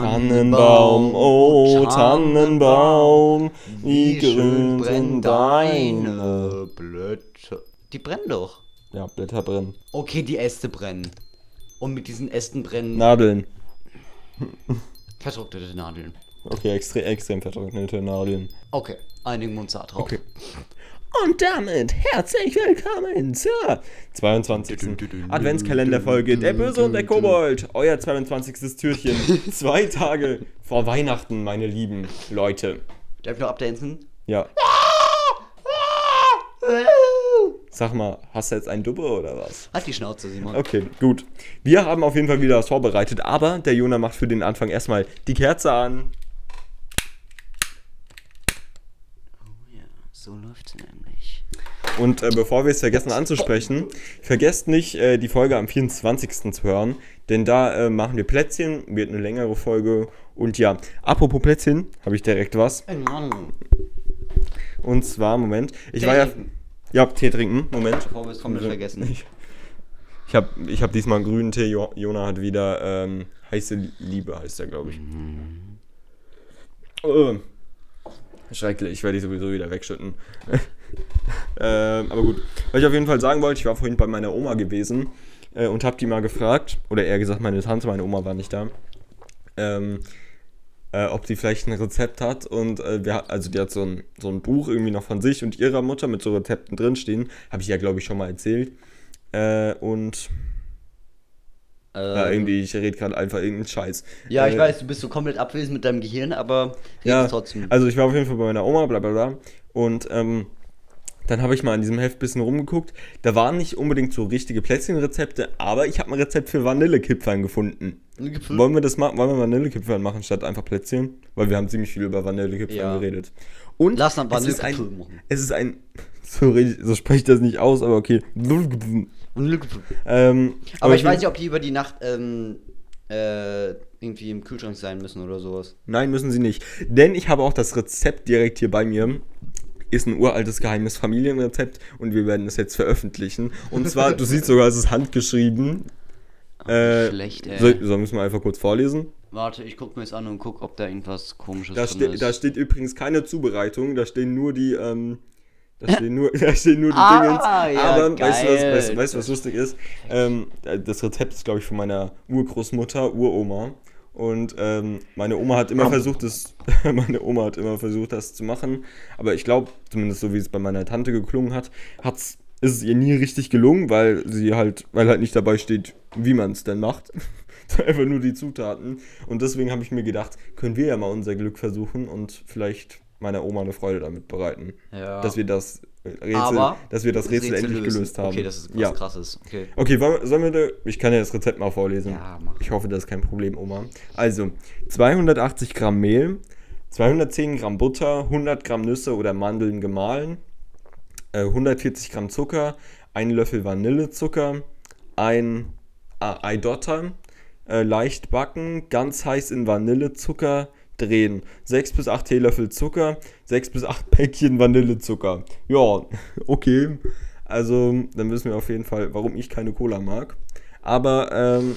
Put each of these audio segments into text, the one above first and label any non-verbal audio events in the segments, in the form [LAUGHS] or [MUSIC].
Tannenbaum, oh Tannenbaum, wie grün sind deine Blätter. Die brennen doch. Ja, Blätter brennen. Okay, die Äste brennen. Und mit diesen Ästen brennen Nadeln. [LAUGHS] vertrocknete Nadeln. Okay, extrem, extrem vertrocknete Nadeln. Okay, einigen wir uns da drauf. Okay. Und damit herzlich willkommen zur 22. Adventskalenderfolge Der Böse und der Kobold. Euer 22. Türchen. [LAUGHS] Zwei Tage vor Weihnachten, meine lieben Leute. Darf ich noch abdancen? Ja. Sag mal, hast du jetzt einen Dubbe oder was? Halt die Schnauze, Simon. Okay, gut. Wir haben auf jeden Fall wieder was vorbereitet, aber der Jona macht für den Anfang erstmal die Kerze an. Ja, so läuft's nämlich. Und äh, bevor wir es vergessen anzusprechen, vergesst nicht, äh, die Folge am 24. zu hören, denn da äh, machen wir Plätzchen, wird eine längere Folge. Und ja, apropos Plätzchen, habe ich direkt was. Und zwar, Moment, ich war ja. trinken. Ja, Tee trinken, Moment. Bevor wir es komplett vergessen. Ich, ich habe ich hab diesmal einen grünen Tee, jo Jona hat wieder ähm, heiße Liebe, heißt der, glaube ich. Oh, schrecklich, ich werde die sowieso wieder wegschütten. [LAUGHS] ähm, aber gut, was ich auf jeden Fall sagen wollte, ich war vorhin bei meiner Oma gewesen äh, und habe die mal gefragt, oder eher gesagt meine Tante, meine Oma war nicht da, ähm, äh, ob die vielleicht ein Rezept hat. Und äh, wir, also die hat so ein, so ein Buch irgendwie noch von sich und ihrer Mutter mit so Rezepten drinstehen, habe ich ja glaube ich schon mal erzählt. Äh, und ja, Ähm, irgendwie, ich rede gerade einfach irgendeinen Scheiß. ja, ich Äh, weiß, du bist so komplett abwesend mit deinem Gehirn, aber Ja, trotzdem. also ich war auf jeden Fall bei meiner Oma, bla bla bla. Und ähm, dann habe ich mal in diesem Heft ein bisschen rumgeguckt. Da waren nicht unbedingt so richtige Plätzchenrezepte, aber ich habe ein Rezept für Vanillekipferl gefunden. Wollen wir das machen? Wollen wir Vanillekipferl machen statt einfach Plätzchen? Weil wir haben ziemlich viel über Vanillekipferl Ja. geredet. Und Lass dann es ist ein, Vanillekipferl machen. es ist ein, [LAUGHS] so, so spreche ich das nicht aus, aber okay. [LAUGHS] Ähm, Aber ich will- weiß nicht, ob die über die Nacht ähm, äh, irgendwie im Kühlschrank sein müssen oder sowas. Nein, müssen sie nicht. Denn ich habe auch das Rezept direkt hier bei mir. Ist ein uraltes geheimes Familienrezept und wir werden es jetzt veröffentlichen. Und zwar, du siehst sogar, es ist handgeschrieben. Äh, schlecht, ey. Soll, sollen wir es mal einfach kurz vorlesen? Warte, ich guck mir es an und guck, ob da irgendwas komisches Da, drin ste ist. da steht übrigens keine Zubereitung, da stehen nur die, ähm, da stehen nur, [LAUGHS] da stehen nur die Ah, Dingens. ja, Aber weißt du, was, geil. weißt, weißt, du, was lustig ist? Ähm, das Rezept ist, glaube ich, von meiner Urgroßmutter, Uroma. Und ähm, meine Oma hat immer versucht, das, [LAUGHS] meine Oma hat immer versucht, das zu machen. Aber ich glaube, zumindest so wie es bei meiner Tante geklungen hat, hat's, ist es ihr nie richtig gelungen, weil sie halt, weil halt nicht dabei steht, wie man es denn macht. [LAUGHS] Einfach nur die Zutaten. Und deswegen habe ich mir gedacht, können wir ja mal unser Glück versuchen und vielleicht meiner Oma eine Freude damit bereiten. Ja. Dass wir das Rätsel, Aber dass wir das Rätsel, endlich lösen. gelöst haben. Okay, das ist was ja. krasses. Okay. Okay, wollen sollen wir, ich kann ja das Rezept mal vorlesen. Ja, mach. Ich hoffe, das ist kein Problem, Oma. Also, 280 Gramm Mehl, 210 Gramm Butter, 100 Gramm Nüsse oder Mandeln gemahlen, äh, 140 Gramm Zucker, ein Löffel Vanillezucker, ein ah, Eidotter, äh, leicht backen, ganz heiß in Vanillezucker drehen. 6 bis 8 Teelöffel Zucker, 6 bis 8 [LAUGHS] Päckchen Vanillezucker. Ja, [LAUGHS] okay. Also, dann wissen wir auf jeden Fall, warum ich keine Cola mag. Aber ähm,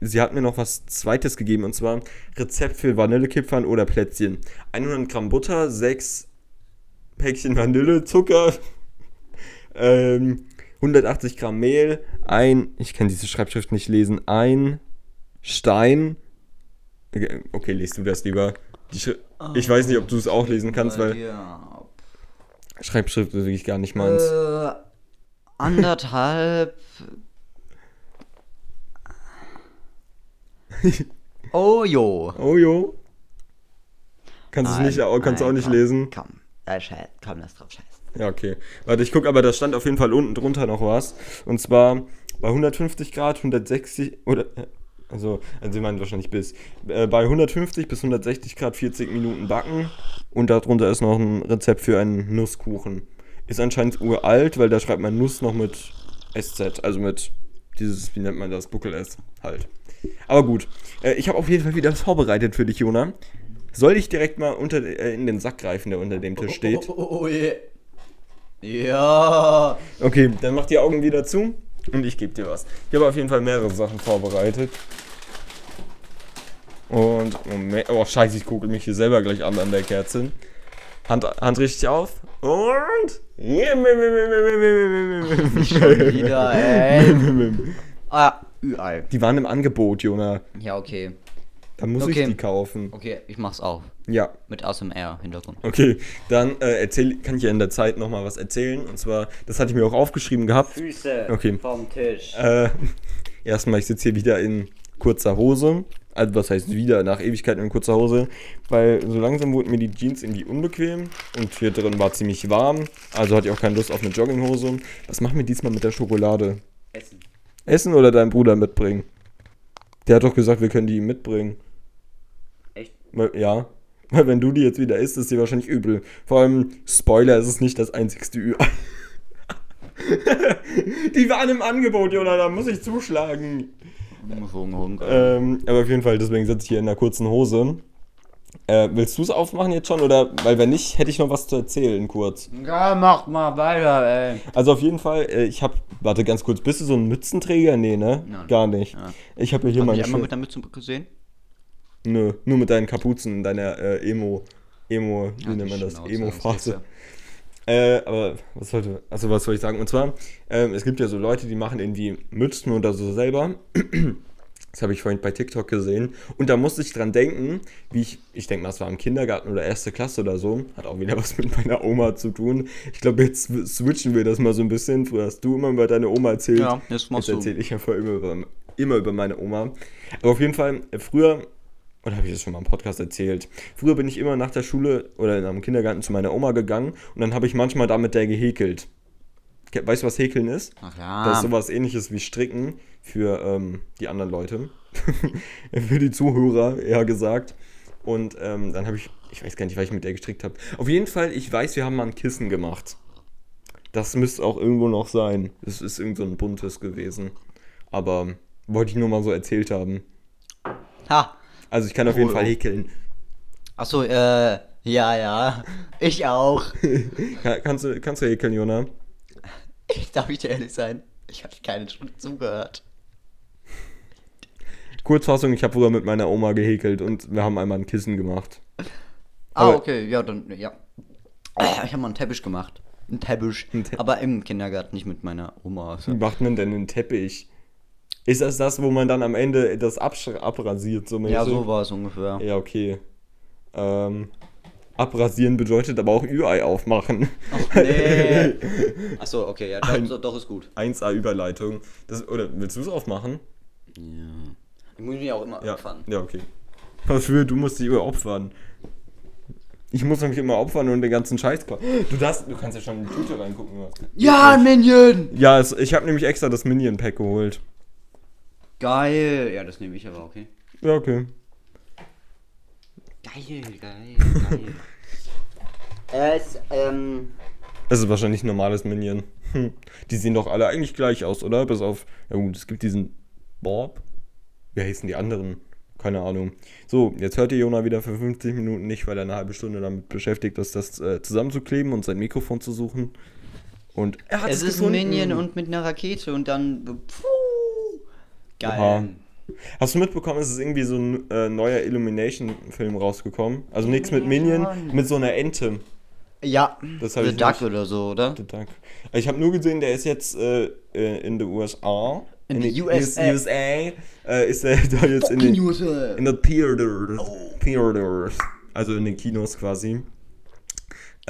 sie hat mir noch was Zweites gegeben und zwar Rezept für Vanillekipferl oder Plätzchen. 100 Gramm Butter, 6 Päckchen Vanillezucker, [LAUGHS] ähm, 180 Gramm Mehl, ein, ich kann diese Schreibschrift nicht lesen, ein Stein. Okay, liest du das lieber. Schri ich weiß nicht, ob du es auch lesen kannst, weil Ja. Schreibschrift ist wirklich gar nicht meins. Äh, anderthalb. oh jo. Oh jo. Kannst du es nicht, Nein, kannst du auch nein, nicht komm, lesen? Komm, äh, scheiß, komm, lass drauf scheißen. Ja, okay. Warte, ich gucke, aber da stand auf jeden Fall unten drunter noch was. Und zwar bei 150 Grad, 160 oder äh, also, also Sie meinen wahrscheinlich bis. Äh, bei 150 bis 160 Grad 40 Minuten backen. Und darunter ist noch ein Rezept für einen Nusskuchen. Ist anscheinend uralt, weil da schreibt man Nuss noch mit SZ, also mit dieses, wie nennt man das, Buckel S halt. Aber gut, äh, ich habe auf jeden Fall wieder was vorbereitet für dich, Jona. Soll ich direkt mal unter, äh, in den Sack greifen, der unter dem Tisch steht? Oh, oh, oh, yeah. Ja. Okay, dann mach die Augen wieder zu. [LAUGHS] Und ich gebe dir was. Ich habe auf jeden Fall mehrere Sachen vorbereitet. Und, Moment, oh scheiße, ich gucke mich hier selber gleich an an der Kerze. Hand, Hand richtig auf. Und. Schon wieder, ey. [LAUGHS] Ah, Ü-Ei. Die waren im Angebot, Jona. Ja, okay. Da muss Okay. ich die kaufen. Okay, ich mach's auch. Ja. Mit ASMR-Hintergrund. Okay, dann äh, erzähl, kann ich ja in der Zeit nochmal was erzählen. Und zwar, das hatte ich mir auch aufgeschrieben gehabt. Füße Okay. vom Tisch. Äh, [LAUGHS] erstmal, ich sitze hier wieder in kurzer Hose. Also, was heißt wieder? Nach Ewigkeit in kurzer Hose. Weil so langsam wurden mir die Jeans irgendwie unbequem. Und hier drin war ziemlich warm. Also hatte ich auch keine Lust auf eine Jogginghose. Was machen wir diesmal mit der Schokolade? Essen. Essen oder deinen Bruder mitbringen? Der hat doch gesagt, wir können die ihm mitbringen. Ja. Weil wenn du die jetzt wieder isst, ist die wahrscheinlich übel. Vor allem, Spoiler, es ist nicht das einzigste Ü. [LAUGHS] die waren im Angebot, Jona, da muss ich zuschlagen. Ähm, aber auf jeden Fall, deswegen sitze ich hier in einer kurzen Hose. Äh, willst du es aufmachen jetzt schon? Oder, weil wenn nicht, hätte ich noch was zu erzählen, kurz. Ja, mach mal weiter, ey. Also auf jeden Fall, äh, ich habe, warte ganz kurz, bist du so ein Mützenträger? Nee, ne? Nein. Gar nicht. Ja. Ich habe ja hier Hab meine ich einmal schön- mit der Mütze gesehen? Nö, nur mit deinen Kapuzen, deiner äh, Emo, Emo, wie Ja, nennt man das? Emo-Phase. Äh, aber was sollte, also was soll ich sagen? Und zwar, ähm, es gibt ja so Leute, die machen irgendwie Mützen oder so selber. [CLEARS THROAT] Das habe ich vorhin bei TikTok gesehen. Und da musste ich dran denken, wie ich, ich denke mal, es war im Kindergarten oder erste Klasse oder so. Hat auch wieder [LAUGHS] was mit meiner Oma zu tun. Ich glaube, jetzt switchen wir das mal so ein bisschen. Früher hast du immer über deine Oma erzählt. Ja, jetzt machst jetzt erzähle ich ja vorher immer über, immer über meine Oma. Aber auf jeden Fall, äh, früher, oder habe ich das schon mal im Podcast erzählt? Früher bin ich immer nach der Schule oder in einem Kindergarten zu meiner Oma gegangen und dann habe ich manchmal da mit der gehäkelt. Ke- Weißt du, was Häkeln ist? Ach Das ist ja. sowas ähnliches wie Stricken für ähm, die anderen Leute. [LAUGHS] für die Zuhörer, eher gesagt. Und ähm, dann habe ich, ich weiß gar nicht, was ich mit der gestrickt habe. Auf jeden Fall, ich weiß, wir haben mal ein Kissen gemacht. Das müsste auch irgendwo noch sein. Es ist irgend so ein buntes gewesen. Aber wollte ich nur mal so erzählt haben. Ha. Also ich kann auf jeden Cool. Fall häkeln. Achso, äh, ja, ja. Ich auch. [LAUGHS] Kann, kannst, du, kannst du häkeln, Jona? [LAUGHS] Darf ich dir ehrlich sein? Ich habe keine Stunde zugehört. Kurzfassung, ich habe früher mit meiner Oma gehäkelt und wir haben einmal ein Kissen gemacht. Ah, Aber- okay, ja, dann, ja. [CLEARS THROAT] Ich habe mal einen Teppich gemacht. Einen Teppich. Ein Te- aber im Kindergarten, nicht mit meiner Oma. Wie macht man denn einen Teppich? Ist das das, wo man dann am Ende das abrasiert? So mäßig? Ja, so war es ungefähr. Ja, okay. Ähm, abrasieren bedeutet aber auch Ü-Ei aufmachen. Ach, nee. [LAUGHS] Achso, okay, ja, Ein- doch, doch ist gut. 1A Überleitung. Das, oder willst du es aufmachen? Ja. Ich muss mich auch immer Ja. opfern. Ja, okay. Was für, du musst dich immer opfern. Ich muss mich immer opfern und den ganzen Scheiß. klar- Du, du kannst ja schon in die Tüte reingucken. Ja, ein Minion! Ja, es, ich habe nämlich extra das Minion-Pack geholt. Geil. Ja, das nehme ich aber, okay. Ja, okay. Geil, geil, geil. [LAUGHS] es, ähm. Es ist wahrscheinlich ein normales Minion. Hm. [LAUGHS] Die sehen doch alle eigentlich gleich aus, oder? Bis auf. Ja gut, es gibt diesen Bob. Wie heißen die anderen? Keine Ahnung. So, jetzt hört ihr Jona wieder für 50 Minuten nicht, weil er eine halbe Stunde damit beschäftigt ist, das äh, zusammenzukleben und sein Mikrofon zu suchen. Und er hat Es es ist ein gefunden. Minion und mit einer Rakete und dann. Puh, geil. Oha. Hast du mitbekommen, es ist irgendwie so ein äh, neuer Illumination-Film rausgekommen? Also nichts mit Minion, mit so einer Ente. Ja, Das The ich Duck nicht. oder so, oder? The Duck. Ich habe nur gesehen, der ist jetzt äh, äh, in den USA. In den USA. USA äh, ist er [LAUGHS] da jetzt in den, USA. in den Theaters. Oh. Theaters. Also in den Kinos quasi.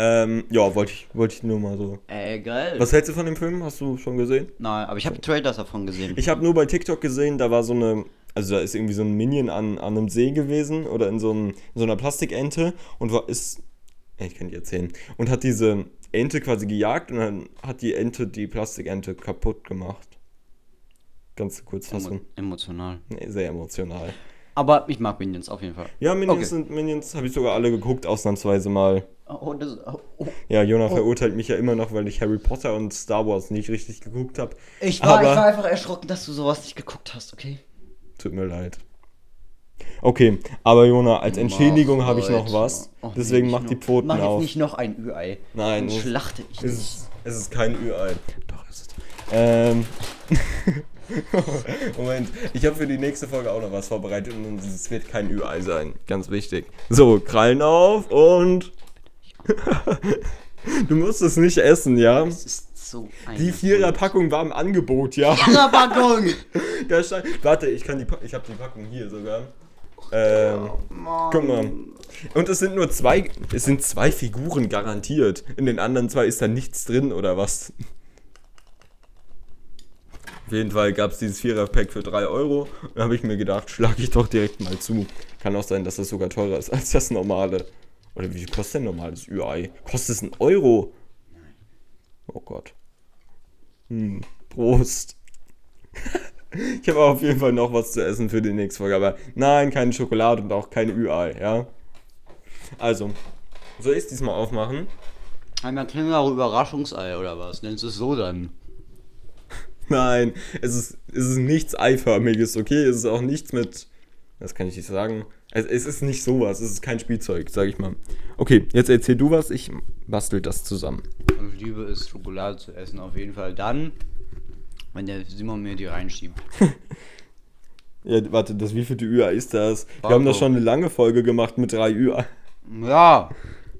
Ähm, ja, wollte ich, wollte ich nur mal so. Ey, geil. Was hältst du von dem Film? Hast du schon gesehen? Nein, aber ich habe Trailers davon gesehen. Ich habe nur bei TikTok gesehen, da war so eine, also da ist irgendwie so ein Minion an, an einem See gewesen oder in so, einem, in so einer Plastikente und war, ist, ich kann nicht erzählen, und hat diese Ente quasi gejagt und dann hat die Ente die Plastikente kaputt gemacht. Ganz kurz Emo fassen. emotional. Nee, sehr emotional. Aber ich mag Minions auf jeden Fall. Ja, Minions Okay. sind Minions, habe ich sogar alle geguckt, ausnahmsweise mal. Oh, das, oh, oh. Ja, Jonah verurteilt mich ja immer noch, weil ich Harry Potter und Star Wars nicht richtig geguckt habe. Ich, war, ich war einfach erschrocken, dass du sowas nicht geguckt hast, okay? Tut mir leid. Okay, aber Jona, als Entschädigung Mach, habe ich noch was. Oh, nee, Deswegen nicht mach die Pfoten mach auf. jetzt nicht noch ein Ü-Ei. Nein, Dann schlachte ich Es ist, es ist kein Ü-Ei. Doch, ist es. Ähm, [LAUGHS] Moment, ich habe für die nächste Folge auch noch was vorbereitet und es wird kein Ü-Ei sein. Ganz wichtig. So, Krallen auf und. Du musst es nicht essen, ja? Das ist so ein. Die Vierer-Packung war im Angebot, ja? Viererpackung! [LAUGHS] Da stand, warte, ich kann die, Pa- ich habe die Packung hier sogar. Ähm, guck mal. Und es sind nur zwei, es sind zwei Figuren garantiert. In den anderen zwei ist da nichts drin oder was? Auf jeden Fall gab es dieses Vierer-Pack für 3 Euro. Da habe ich mir gedacht, schlage ich doch direkt mal zu. Kann auch sein, dass das sogar teurer ist als das normale. Oder wie viel kostet denn normales Ü-Ei? Kostet es einen Euro? Oh Gott. Hm, Prost. [LAUGHS] Ich habe auf jeden Fall noch was zu essen für die nächste Folge, aber nein, keine Schokolade und auch keine Ü-Ei, ja? Also, soll ich es diesmal aufmachen? Einmal Känguru Überraschungsei oder was? Nennst du es so dann? [LAUGHS] Nein, es ist, es ist nichts Eiförmiges, okay? Es ist auch nichts mit. Das kann ich nicht sagen. Es, es ist nicht sowas, es ist kein Spielzeug, sag ich mal. Okay, jetzt erzähl du was, ich bastel das zusammen. Ich liebe es, Schokolade zu essen. Auf jeden Fall dann, wenn der Simon mir die reinschiebt. [LAUGHS] Ja, warte, das wievielte Ü-Ei ist das? Wir Warte. haben doch schon eine lange Folge gemacht mit drei Ü-Ei. Ja!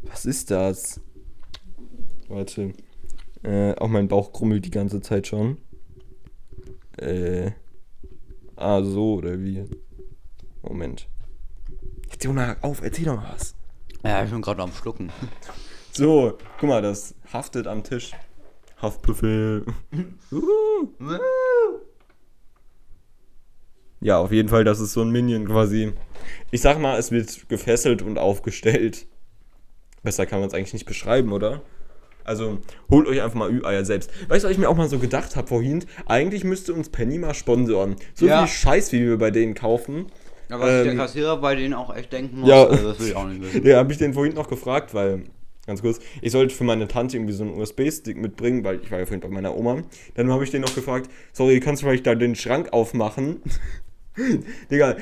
Was ist das? Warte. Äh, auch mein Bauch krummelt die ganze Zeit schon. Äh. Ah, so oder wie? Moment. Jonah, auf, erzähl doch mal was. Ja, ich bin gerade am Schlucken. So, guck mal, das haftet am Tisch. Haftbefehl. [LAUGHS] Uhu. ja, auf jeden Fall, das ist so ein Minion quasi. Ich sag mal, es wird gefesselt und aufgestellt. Besser kann man es eigentlich nicht beschreiben, oder? Also, holt euch einfach mal Ü-Eier selbst. Weißt du, was ich mir auch mal so gedacht habe vorhin? Eigentlich müsste uns Penny mal sponsoren. So Ja. viel Scheiß, wie wir bei denen kaufen. Ja, was sich der Ähm, Kassierer bei denen auch echt denken muss, Ja. also das will ich auch nicht wissen. [LAUGHS] Ja, habe ich den vorhin noch gefragt, weil, ganz kurz, ich sollte für meine Tante irgendwie so einen USB-Stick mitbringen, weil ich war ja vorhin bei meiner Oma. Dann habe ich den noch gefragt, sorry, kannst du vielleicht da den Schrank aufmachen? [LAUGHS] Digga,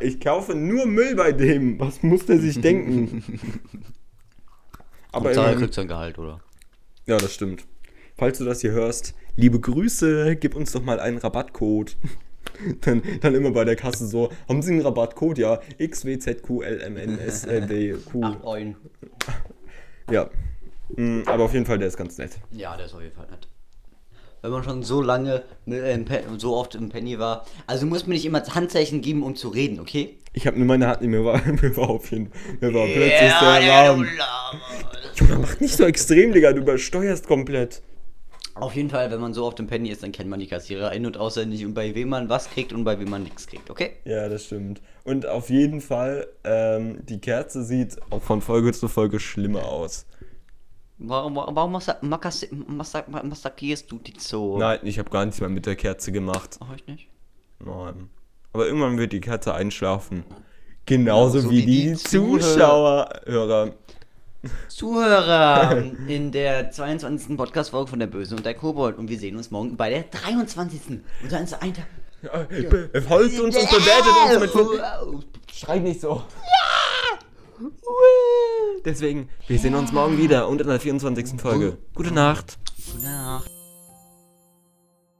ich kaufe nur Müll bei dem. Was muss der sich denken? [LAUGHS] Aber er immerhin, kriegt sein Gehalt, oder? ja, das stimmt. Falls du das hier hörst, liebe Grüße, gib uns doch mal einen Rabattcode. [LAUGHS] Dann, dann immer bei der Kasse so, haben Sie einen Rabattcode? Ja, XWZQLMNSDQ. Ach, Eulen. Ja. Mm, Aber auf jeden Fall, der ist ganz nett. Ja, der ist auf jeden Fall nett. Wenn man schon so lange äh, so oft im Penny war. Also muss mir nicht immer Handzeichen geben, um zu reden, okay? Ich habe nur meine Hand, mir war, [LAUGHS] mir war auf jeden mir war plötzlich der Alarm. Junge, mach nicht so extrem, Digga, du übersteuerst komplett. Auf jeden Fall, wenn man so oft im Penny ist, dann kennt man die Kassierer in- und auswendig und bei wem man was kriegt und bei wem man nichts kriegt, okay? Ja, das stimmt. Und auf jeden Fall, ähm, die Kerze sieht auch von Folge zu Folge schlimmer aus. Warum, warum massakrierst du die so? Nein, ich habe gar nichts mehr mit der Kerze gemacht. Mach ich nicht. Nein. Aber irgendwann wird die Kerze einschlafen. Genauso Genauso wie, wie die die Zuschauer. Hörer. Zuhörer [LAUGHS] in der 22. Podcast-Folge von der Böse und der Kobold und wir sehen uns morgen bei der 23. Und dann ist ein Tag. Ja, be- Folgt uns und bewertet uns mit. Schrei nicht so. Deswegen, wir sehen uns morgen wieder und in der 24. Folge. Gute Nacht. Gute Nacht.